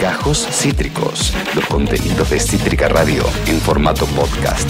Gajos Cítricos, los contenidos de Cítrica Radio en formato podcast.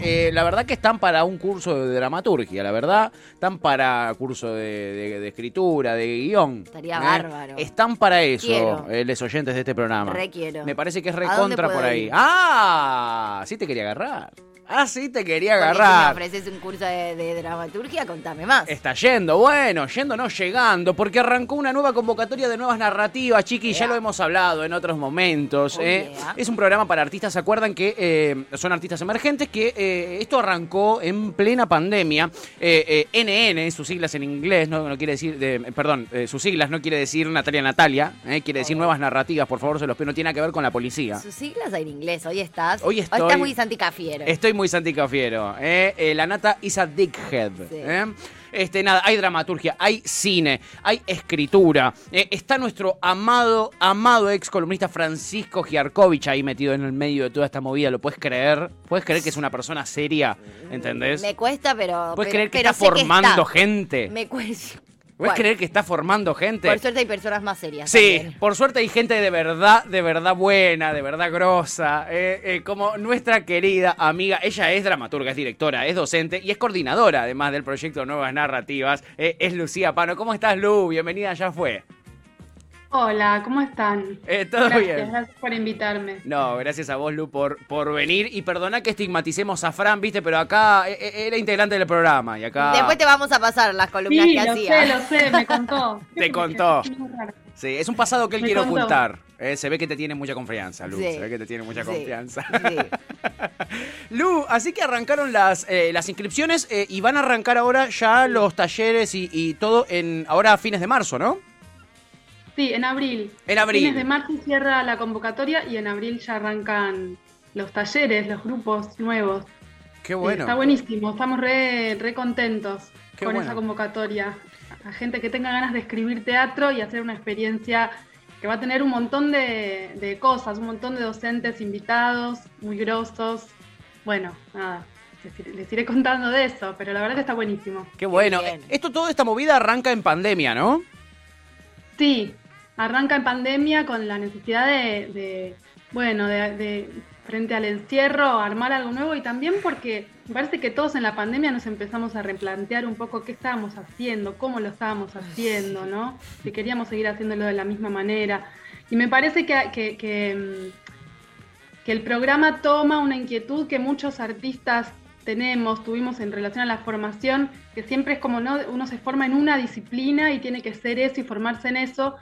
Eh, la verdad que están para un curso de dramaturgia, la verdad. Están para curso de, de- de escritura, de guion. Estaría ¿eh? bárbaro. Están para eso, eh, los oyentes de este programa. Requiero. Me parece que es ¿A dónde recontra por ahí. ir? ¡Ah! Sí te quería agarrar. Ah, sí te quería Porque si me agarrar. ofreces un curso de, de dramaturgia, contame más. Está yendo, bueno, yendo no llegando, porque arrancó una nueva convocatoria de nuevas narrativas, chiqui, ya lo hemos hablado en otros momentos. Oh, ¿eh? yeah. Es un programa para artistas, ¿se acuerdan que eh, son artistas emergentes? Que eh, esto arrancó en plena pandemia. Eh, eh, NN, sus siglas en inglés, no, no quiere decir, de- perdón, sus siglas no quiere decir Natalia Natalia, quiere decir Oh. nuevas narrativas, por favor, se los pido, no tiene nada que ver con la policía. Sus siglas en inglés, hoy estás. Hoy estoy- estás muy santicafiero. Estoy muy santicafiero. ¿eh? Eh, la nata is a dickhead. Sí. ¿eh? Este, nada, hay dramaturgia, hay cine, hay escritura. eh, está nuestro amado, amado ex columnista Francisco Giarkovich ahí metido en el medio de toda esta movida. ¿Lo puedes creer? ¿Puedes creer que es una persona seria? ¿Entendés? Me cuesta, pero. ¿Puedes pero- creer que pero está que formando está. gente? Me cuesta. ¿Puedes creer que está formando gente? Por suerte hay personas más serias. Sí, también. por suerte hay gente de verdad, de verdad buena, de verdad grosa, eh, eh, como nuestra querida amiga, ella es dramaturga, es directora, es docente y es coordinadora además del proyecto Nuevas Narrativas, eh, es Lucía Pano. ¿Cómo estás Lu? Bienvenida, ya fue. Hola, ¿cómo están? Eh, Todo gracias, bien. gracias por invitarme. No, gracias a vos Lu por, por venir y perdona que estigmaticemos a Fran, viste, pero acá eh, eh, era integrante del programa y acá... Después te vamos a pasar las columnas Sí, que lo hacía. sé, lo sé, me contó. Te contó. Sí, es un pasado que él Me quiere contó. ocultar. eh, se ve que te tiene mucha confianza, Lu. Sí. Se ve que te tiene mucha confianza. sí. Lu, así que arrancaron las, eh, las inscripciones eh, y van a arrancar ahora ya los talleres y, y todo en ahora a fines de marzo, ¿no? Sí, en abril. En abril. Fines de marzo cierra la convocatoria y en abril ya arrancan los talleres, los grupos nuevos. Qué Sí, bueno. está buenísimo, estamos re, re contentos Qué con bueno. esa convocatoria. A gente que tenga ganas de escribir teatro y hacer una experiencia que va a tener un montón de, de cosas, un montón de docentes invitados, muy grosos. Bueno, nada, les, iré- contando de eso, pero la verdad que está buenísimo. Qué bueno. Esto, toda esta movida arranca en pandemia, ¿no? Sí, arranca en pandemia con la necesidad de, de, bueno, de, de, frente al encierro, armar algo nuevo y también porque me parece que todos en la pandemia nos empezamos a replantear un poco qué estábamos haciendo, cómo lo estábamos haciendo, ¿no? Si queríamos seguir haciéndolo de la misma manera. Y me parece que, que, que, mm, que el programa toma una inquietud que muchos artistas tenemos, tuvimos en relación a la formación, que siempre es como ¿no? uno se forma en una disciplina y tiene que ser eso y formarse en eso.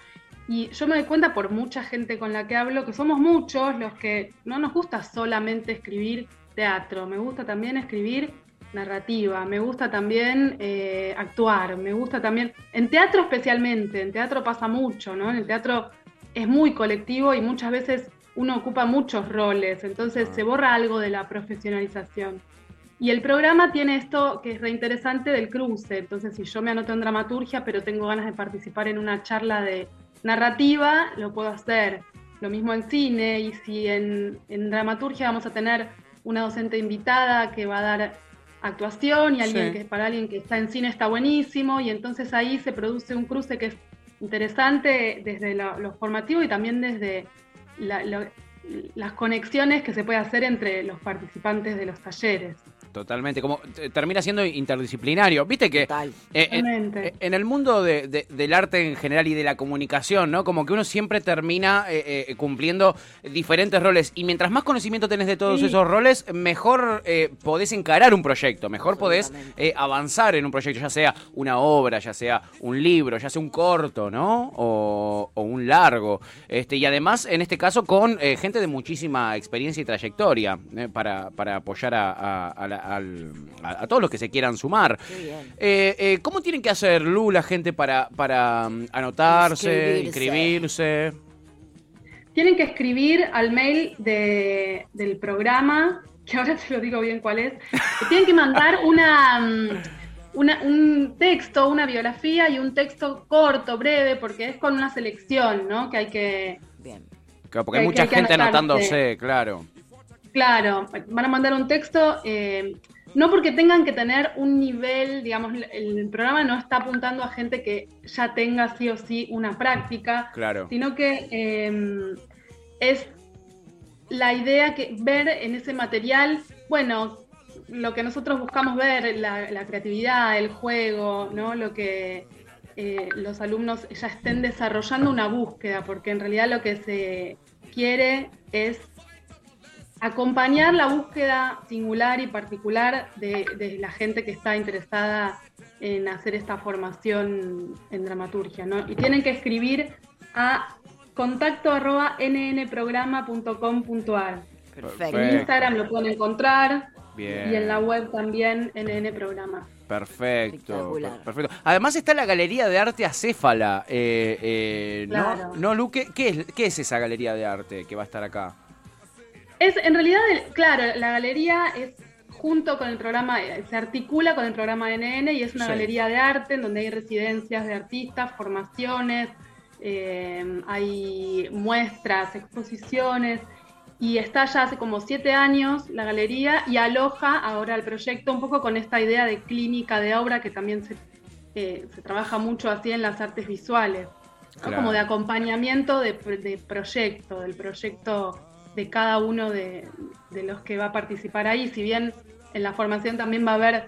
Y yo me doy cuenta por mucha gente con la que hablo que somos muchos los que no nos gusta solamente escribir teatro, me gusta también escribir narrativa, me gusta también eh, actuar, me gusta también, en teatro especialmente, en teatro pasa mucho, ¿no? En el teatro es muy colectivo y muchas veces uno ocupa muchos roles, entonces se borra algo de la profesionalización. Y el programa tiene esto que es reinteresante del cruce. Entonces, si yo me anoto en dramaturgia, pero tengo ganas de participar en una charla de narrativa, lo puedo hacer. Lo mismo en cine, y si en, en dramaturgia vamos a tener una docente invitada que va a dar actuación y alguien Sí. que para alguien que está en cine está buenísimo, y entonces ahí se produce un cruce que es interesante desde lo, lo formativo y también desde la- lo- las conexiones que se puede hacer entre los participantes de los talleres. Totalmente, como eh, termina siendo interdisciplinario. Viste que Total. eh, en, eh, en el mundo de- de- del arte en general y de la comunicación, ¿no? Como que uno siempre termina eh, eh, cumpliendo diferentes roles. Y mientras más conocimiento tenés de todos Sí. esos roles, mejor eh, podés encarar un proyecto, mejor podés eh, avanzar en un proyecto, ya sea una obra, ya sea un libro, ya sea un corto, ¿no? O, o un largo. Este, y además, en este caso, con eh, gente de muchísima experiencia y trayectoria eh, para, para apoyar a, a- a la- al- a- a todos los que se quieran sumar. Eh, eh, ¿Cómo tienen que hacer, Lu, la gente para, para mm, anotarse, Inscribirse. inscribirse? Tienen que escribir al mail de- del programa, que ahora te lo digo bien cuál es. que Tienen que mandar una, mm, una- un texto, una biografía y un texto corto, breve, porque es con una selección, ¿no? Que hay que... Bien. Claro, porque hay mucha hay gente anotarse. anotándose, claro. Claro, van a mandar un texto, eh, no porque tengan que tener un nivel, digamos, el programa no está apuntando a gente que ya tenga sí o sí una práctica, Claro. sino que eh, es la idea que ver en ese material, bueno, lo que nosotros buscamos ver, la, la creatividad, el juego, ¿no? Lo que eh, los alumnos ya estén desarrollando una búsqueda, porque en realidad lo que se quiere es acompañar la búsqueda singular y particular de, de la gente que está interesada en hacer esta formación en dramaturgia, ¿no? Y tienen que escribir a contacto arroba nnprograma.com.ar. Perfecto. En Instagram lo pueden encontrar Bien. y en la web también NN Programa. Perfecto, perfecto. Además está la Galería de Arte Acéfala. Eh, eh, Claro. ¿No, no Lu? ¿Qué, qué es, qué es esa Galería de Arte que va a estar acá? Es, en realidad, el- claro, la galería es junto con el programa, eh, se articula con el programa NN y es una Sí. galería de arte en donde hay residencias de artistas, formaciones, eh, hay muestras, exposiciones. Y está ya hace como siete años la galería y aloja ahora el proyecto un poco con esta idea de clínica de obra que también se, eh, se trabaja mucho así en las artes visuales, como de acompañamiento de, de proyecto, del proyecto de cada uno de, de los que va a participar ahí. Si bien en la formación también va a haber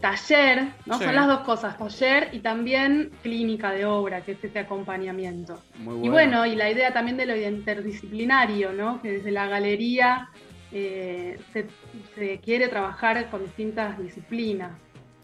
taller, ¿no? Sí. Son las dos cosas, taller y también clínica de obra, que es este acompañamiento. Muy Y bueno, y la idea también de lo interdisciplinario, ¿no? Que desde la galería eh, se, se quiere trabajar con distintas disciplinas.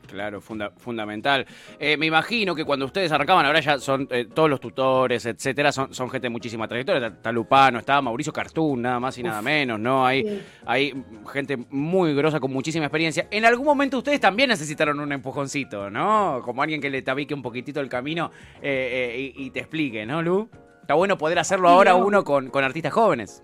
Claro, funda- fundamental. Eh, me imagino que cuando ustedes arrancaban, ahora ya son eh, todos los tutores, etcétera, son, son gente de muchísima trayectoria. Está, Lupano, está Mauricio Cartún, nada más y nada menos, ¿no? Hay, Sí. hay gente muy grosa con muchísima experiencia. En algún momento ustedes también necesitaron un empujoncito, ¿no? Como alguien que le tabique un poquitito el camino eh, eh, y, y te explique, ¿no, Lu? Está bueno poder hacerlo Sí, ahora uno con, con artistas jóvenes.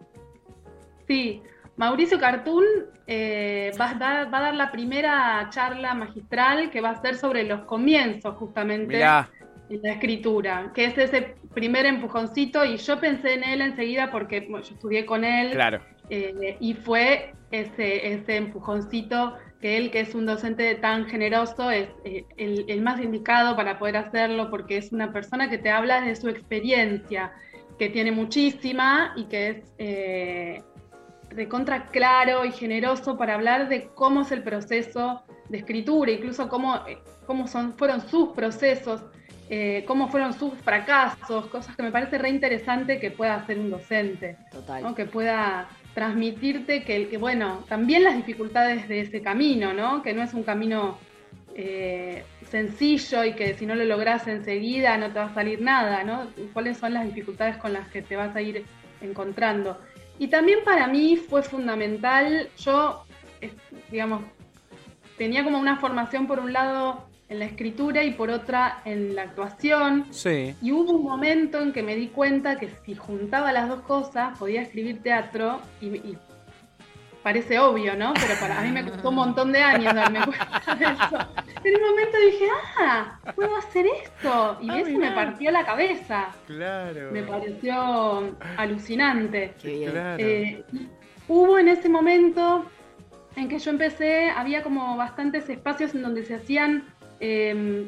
Sí, Mauricio Cartún eh, va, a dar, va a dar la primera charla magistral que va a ser sobre los comienzos justamente Mirá, en la escritura, que es ese primer empujoncito y yo pensé en él enseguida porque bueno, yo estudié con él claro. eh, y fue ese, ese empujoncito que él, que es un docente tan generoso, es eh, el, el más indicado para poder hacerlo porque es una persona que te habla de su experiencia, que tiene muchísima y que es recontra claro y generoso para hablar de cómo es el proceso de escritura, incluso cómo, eh, cómo son, fueron sus procesos, eh, cómo fueron sus fracasos, cosas que me parece re interesante que pueda hacer un docente. Total. ¿no? que pueda transmitirte que, que, bueno, también las dificultades de ese camino, ¿no? Que no es un camino eh, sencillo y que si no lo logras enseguida no te va a salir nada, ¿no? ¿Cuáles son las dificultades con las que te vas a ir encontrando? Y también para mí fue fundamental, yo, es- digamos, tenía como una formación por un lado en la escritura y por otra en la actuación. Sí. Y hubo un momento en que me di cuenta que si juntaba las dos cosas podía escribir teatro y, y parece obvio, ¿no? Pero para a mí me costó un montón de años darme cuenta de eso. En un momento dije, ah, puedo hacer esto. Y Ah, eso mirá. me partió la cabeza. Claro. Me pareció alucinante. Qué bien. Eh, y hubo en ese momento en que yo empecé, había como bastantes espacios en donde se hacían eh,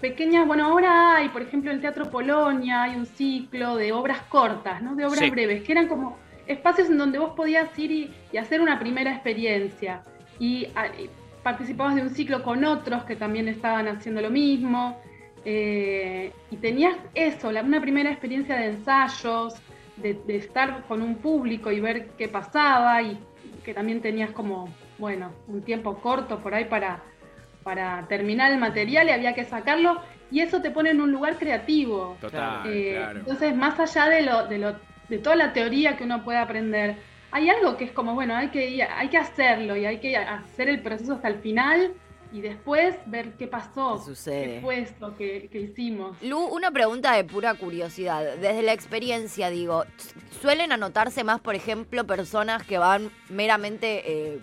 pequeñas, bueno, ahora hay, por ejemplo, en el Teatro Polonia hay un ciclo de obras cortas, ¿no? De obras Sí. breves, que eran como espacios en donde vos podías ir y, y hacer una primera experiencia. Y, y participabas de un ciclo con otros que también estaban haciendo lo mismo. eh, y tenías eso, la- una primera experiencia de ensayos, de, de estar con un público y ver qué pasaba y que también tenías como, bueno, un tiempo corto por ahí para, para terminar el material y había que sacarlo y eso te pone en un lugar creativo. Total, Eh, claro. Entonces, más allá de, lo, de, lo, de toda la teoría que uno puede aprender, hay algo que es como, bueno, hay que, hay que hacerlo y hay que hacer el proceso hasta el final y después ver qué pasó, ¿Qué sucede? qué fue esto que, que hicimos. Lu, una pregunta de pura curiosidad. Desde la experiencia, digo, ¿suelen anotarse más, por ejemplo, personas que van meramente eh,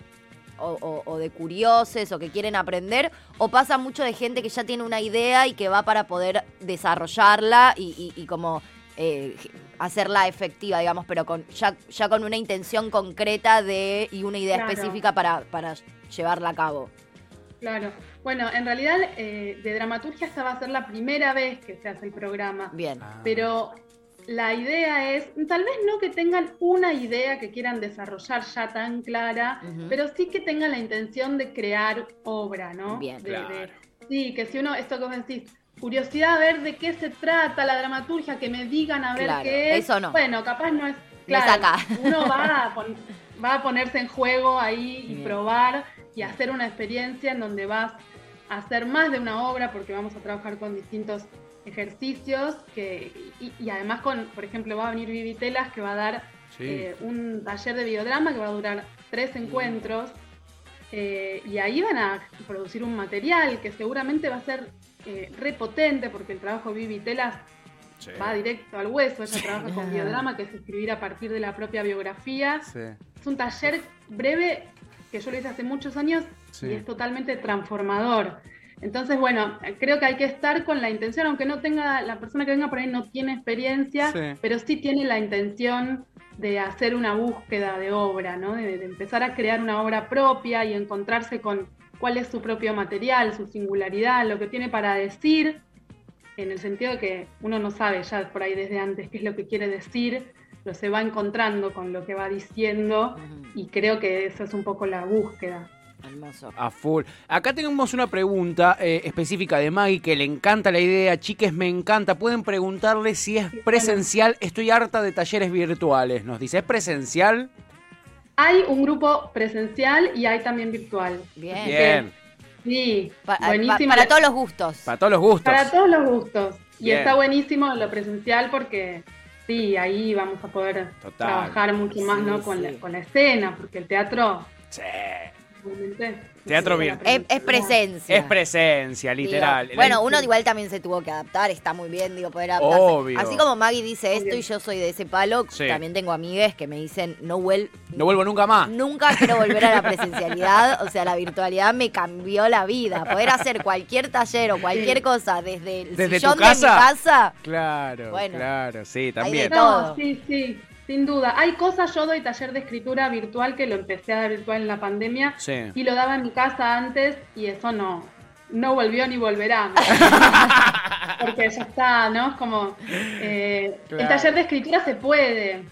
o, o- o de curiosos o que quieren aprender? ¿O pasa mucho de gente que ya tiene una idea y que va para poder desarrollarla y, y- y como eh, hacerla efectiva, digamos, pero con ya, ya con una intención concreta de y una idea Claro. específica para, para llevarla a cabo. Claro. Bueno, en realidad eh, de dramaturgia esta va a ser la primera vez que se hace el programa. Bien. Ah. Pero la idea es, tal vez no que tengan una idea que quieran desarrollar ya tan clara, pero sí que tengan la intención de crear obra, ¿no? Bien. De- Claro. de- sí, que si uno, esto que vos decís, curiosidad a ver de qué se trata la dramaturgia, que me digan a ver Claro, qué es. eso no. Bueno, capaz no es. No es Claro, uno va a, pon- va a ponerse en juego ahí y Bien. probar y hacer una experiencia en donde vas a hacer más de una obra porque vamos a trabajar con distintos ejercicios que, y, y además con, por ejemplo, va a venir Vivi Telas que va a dar Sí. eh, un taller de videodrama que va a durar tres encuentros eh, y ahí van a producir un material que seguramente va a ser eh, repotente porque el trabajo de Vivi Telas Sí. va directo al hueso, ella trabaja con videodrama que es escribir a partir de la propia biografía. Sí. Es un taller breve que yo lo hice hace muchos años Sí. y es totalmente transformador. Entonces, bueno, creo que hay que estar con la intención, aunque no tenga, la persona que venga por ahí no tiene experiencia, Sí. pero sí tiene la intención de hacer una búsqueda de obra, ¿no? De, de empezar a crear una obra propia y encontrarse con cuál es su propio material, su singularidad, lo que tiene para decir, en el sentido de que uno no sabe ya por ahí desde antes qué es lo que quiere decir, lo se va encontrando con lo que va diciendo y creo que esa es un poco la búsqueda. Hermoso. A full. Acá tenemos una pregunta eh, específica de Maggie que le encanta la idea. Chiques, me encanta. Pueden preguntarle si es presencial. Estoy harta de talleres virtuales. Nos dice, ¿es presencial? Hay un grupo presencial y hay también virtual. Bien. Bien. Sí, Pa- pa- buenísima. para todos los gustos. Para todos los gustos. Para todos los gustos. Y Bien. está buenísimo lo presencial porque sí, ahí vamos a poder Total. trabajar mucho más Sí, ¿no? con, la, con la escena, porque el teatro, Sí. Teatro sí, bien. la Es, es presencia. Es presencia, Digo, literal. bueno, uno igual también se tuvo que adaptar, está muy bien, digo, poder adaptarse. Obvio. Así como Maggie dice esto Obvio. y yo soy de ese palo, Sí. también tengo amigues que me dicen, no vuel No vuelvo nunca más. Nunca quiero volver a la presencialidad, o sea, la virtualidad me cambió la vida. Poder hacer cualquier taller o cualquier cosa desde el ¿Desde sillón tu casa? de mi casa. Claro, Bueno. claro, sí, Hay de también. todo. No, sí, sí, sin duda. Hay cosas, yo doy taller de escritura virtual que lo empecé a dar virtual en la pandemia Sí. y lo daba en mi casa antes y eso no, no volvió ni volverá. Porque ya está, ¿no? Es como, eh, Claro. el taller de escritura se puede.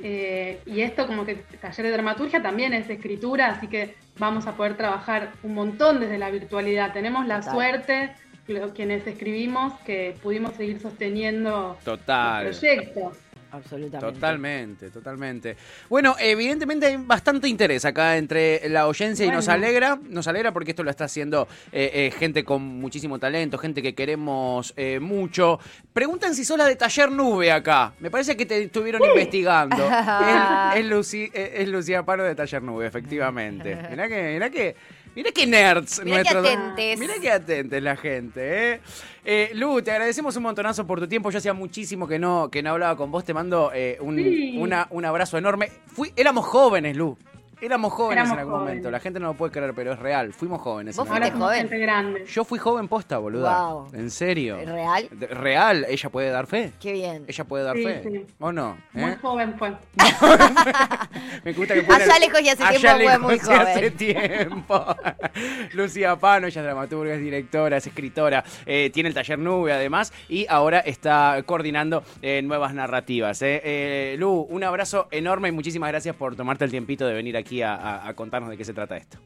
eh, y esto como que el taller de dramaturgia también es escritura, así que vamos a poder trabajar un montón desde la virtualidad. Tenemos la Total. suerte, lo- quienes escribimos, que pudimos seguir sosteniendo Total. el proyecto. Absolutamente. Totalmente, totalmente. Bueno, evidentemente hay bastante interés acá entre la audiencia y nos alegra, nos alegra porque esto lo está haciendo eh, eh, gente con muchísimo talento, gente que queremos eh, mucho. Preguntan si sos la de Taller Nube acá. Me parece que te estuvieron investigando. es, es eh, es Lucía Paro de Taller Nube, efectivamente. Mirá que, mirá que, mirá que nerds Mirá que nuestros- atentes. Mirá que atentes la gente, ¿eh? Eh, Lu, te agradecemos un montonazo por tu tiempo. Yo hacía muchísimo que no, que no hablaba con vos. Te mando eh, un, Sí. una- un abrazo enorme. Fui, éramos jóvenes, Lu. Éramos jóvenes Éramos en algún jóvenes. momento. La gente no lo puede creer, pero es real. Fuimos jóvenes. ¿Vos en algún fuiste momento. joven? gente grande. Yo fui joven posta, boluda. Wow. ¿En serio? ¿Real? De- Real. Ella puede dar fe. Qué bien. Ella puede dar Sí, fe. sí. ¿O no? Muy ¿Eh? joven fue. Me gusta que Allá lejos y hace Allá tiempo fue lejos muy y hace joven. tiempo. Lucía Pano, ella es dramaturga, es directora, es escritora, eh, tiene el taller Nube además y ahora está coordinando eh, nuevas narrativas. eh. Eh, Lu, un abrazo enorme y muchísimas gracias por tomarte el tiempito de venir aquí a, a- a contarnos de qué se trata esto.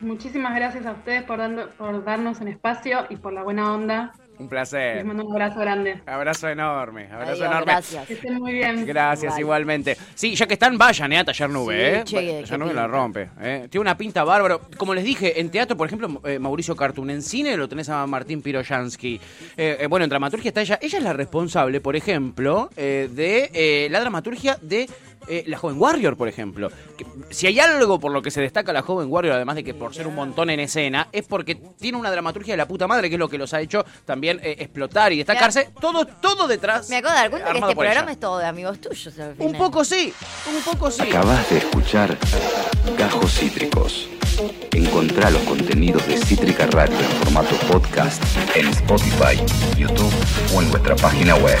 Muchísimas gracias a ustedes por, dando, por darnos un espacio y por la buena onda. Un Les placer. mando un abrazo grande. Abrazo enorme, abrazo Adiós, enorme. gracias. Que estén muy bien. Gracias, Igual. igualmente. Sí, ya que están, vayan eh, a Taller Nube. Sí, eh. che, Taller Nube la rompe. eh. Tiene una pinta bárbaro. Como les dije, en teatro, por ejemplo, eh, Mauricio Cartún. En cine lo tenés a Martín Piroyansky. Eh, eh, bueno, en dramaturgia está ella. Ella es la responsable, por ejemplo, eh, de eh, la dramaturgia de eh, la Joven Warrior, por ejemplo. Que, si hay algo por lo que se destaca la Joven Warrior, además de que por ser un montón en escena, es porque tiene una dramaturgia de la puta madre, que es lo que los ha hecho también eh, explotar y destacarse. Todo, todo detrás. Me acabo de dar cuenta que este ella. programa es todo de amigos tuyos. al Un poco sí, un poco sí. Acabas de escuchar Gajos Cítricos. Encontrá los contenidos de Cítrica Radio en formato podcast en Spotify, YouTube o en nuestra página web.